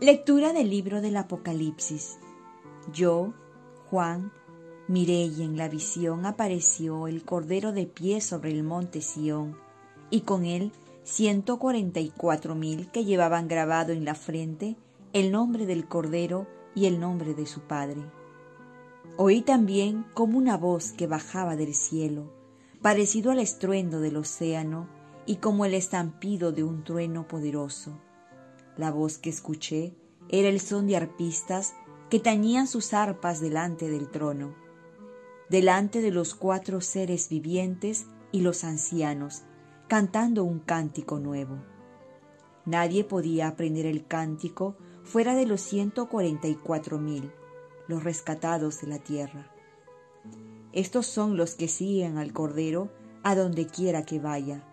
Lectura del libro del Apocalipsis. Yo, Juan, miré y en la visión apareció el Cordero de pie sobre el monte Sión, y con él ciento cuarenta y cuatro mil que llevaban grabado en la frente el nombre del Cordero y el nombre de su Padre. Oí también como una voz que bajaba del cielo, parecido al estruendo del océano y como el estampido de un trueno poderoso. La voz que escuché era el son de arpistas que tañían sus arpas delante del trono, delante de los cuatro seres vivientes y los ancianos, cantando un cántico nuevo. Nadie podía aprender el cántico fuera de los ciento cuarenta y cuatro mil, los rescatados de la tierra. Estos son los que siguen al Cordero a donde quiera que vaya.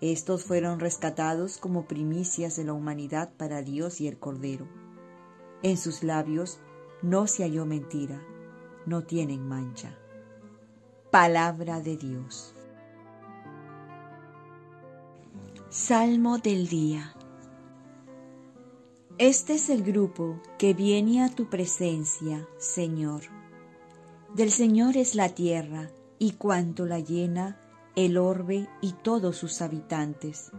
Estos fueron rescatados como primicias de la humanidad para Dios y el Cordero. En sus labios no se halló mentira, no tienen mancha. Palabra de Dios. Salmo del día. Este es el grupo que viene a tu presencia, Señor. Del Señor es la tierra y cuanto la llena, el orbe y todos sus habitantes.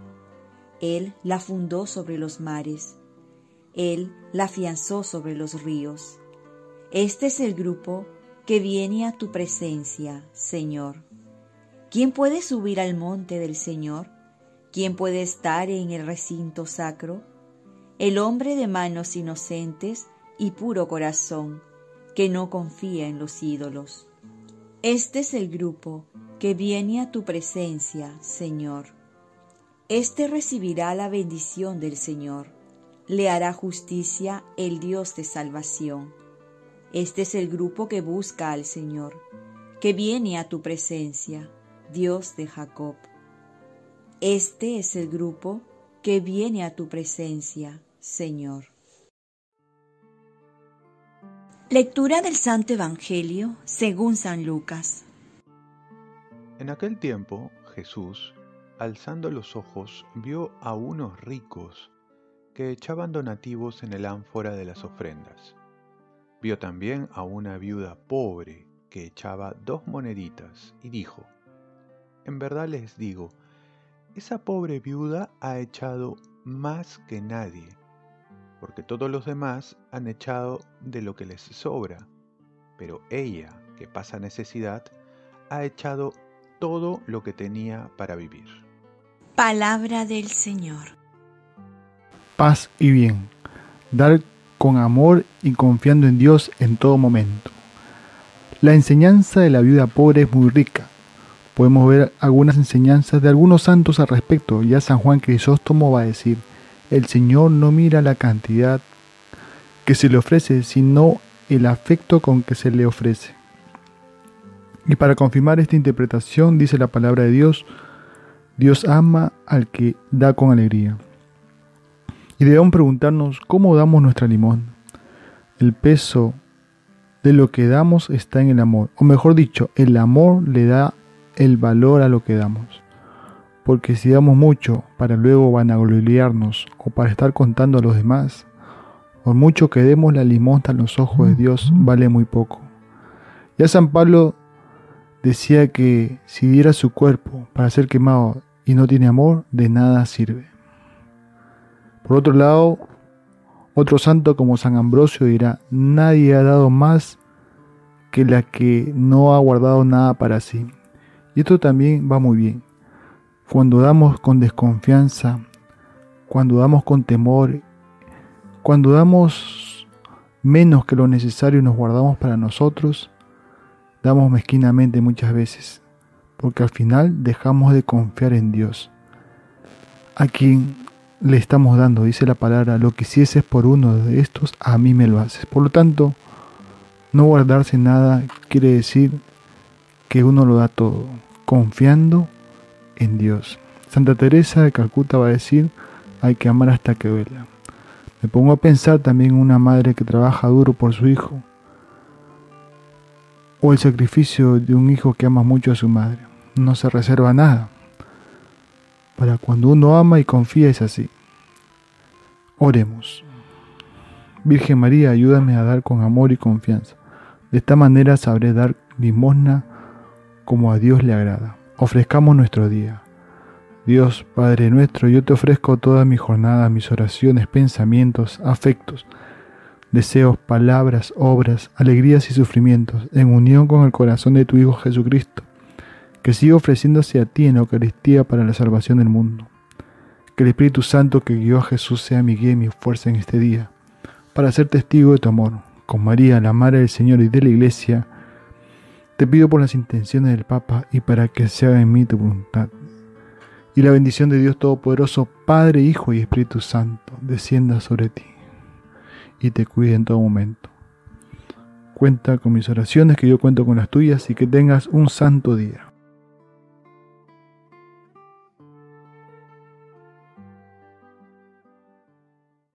Él la fundó sobre los mares, Él la afianzó sobre los ríos. Este es el grupo que viene a tu presencia, Señor. ¿Quién puede subir al monte del Señor? ¿Quién puede estar en el recinto sacro? El hombre de manos inocentes y puro corazón, que no confía en los ídolos. Este es el grupo que viene a tu presencia, Señor. Este recibirá la bendición del Señor, le hará justicia el Dios de salvación. Este es el grupo que busca al Señor, que viene a tu presencia, Dios de Jacob. Este es el grupo que viene a tu presencia, Señor. Lectura del Santo Evangelio según San Lucas. En aquel tiempo Jesús, alzando los ojos, vio a unos ricos que echaban donativos en el ánfora de las ofrendas. Vio también a una viuda pobre que echaba dos moneditas y dijo, En verdad les digo, esa pobre viuda ha echado más que nadie, porque todos los demás han echado de lo que les sobra, pero ella, que pasa necesidad, ha echado todo lo que tenía para vivir. Palabra del Señor. Paz y bien. Dar con amor y confiando en Dios en todo momento. La enseñanza de la viuda pobre es muy rica. Podemos ver algunas enseñanzas de algunos santos al respecto. Ya San Juan Crisóstomo va a decir, el Señor no mira la cantidad que se le ofrece, sino el afecto con que se le ofrece. Y para confirmar esta interpretación dice la palabra de Dios, Dios ama al que da con alegría. Y debemos preguntarnos cómo damos nuestra limón. El peso de lo que damos está en el amor, o mejor dicho, el amor le da el valor a lo que damos. Porque si damos mucho para luego vanagloriarnos o para estar contando a los demás, por mucho que demos la limosna en los ojos de Dios, vale muy poco. Ya San Pablo decía que si diera su cuerpo para ser quemado y no tiene amor, de nada sirve. Por otro lado, otro santo como San Ambrosio dirá, nadie ha dado más que la que no ha guardado nada para sí. Y esto también va muy bien. Cuando damos con desconfianza, cuando damos con temor, cuando damos menos que lo necesario y nos guardamos para nosotros, damos mezquinamente muchas veces, porque al final dejamos de confiar en Dios. A quien le estamos dando, dice la palabra, lo que hicieses por uno de estos, a mí me lo haces. Por lo tanto, no guardarse nada quiere decir que uno lo da todo, confiando en Dios. Santa Teresa de Calcuta va a decir, hay que amar hasta que duela. Me pongo a pensar también en una madre que trabaja duro por su hijo, o el sacrificio de un hijo que ama mucho a su madre. No se reserva nada. Para cuando uno ama y confía es así. Oremos. Virgen María, ayúdame a dar con amor y confianza. De esta manera sabré dar limosna como a Dios le agrada. Ofrezcamos nuestro día. Dios Padre nuestro, yo te ofrezco toda mi jornada, mis oraciones, pensamientos, afectos, deseos, palabras, obras, alegrías y sufrimientos, en unión con el corazón de tu Hijo Jesucristo, que sigue ofreciéndose a ti en Eucaristía para la salvación del mundo. Que el Espíritu Santo que guió a Jesús sea mi guía y mi fuerza en este día para ser testigo de tu amor. Con María, la Madre del Señor y de la Iglesia, te pido por las intenciones del Papa y para que se haga en mí tu voluntad. Y la bendición de Dios Todopoderoso, Padre, Hijo y Espíritu Santo, descienda sobre ti y te cuide en todo momento. Cuenta con mis oraciones, que yo cuento con las tuyas y que tengas un santo día.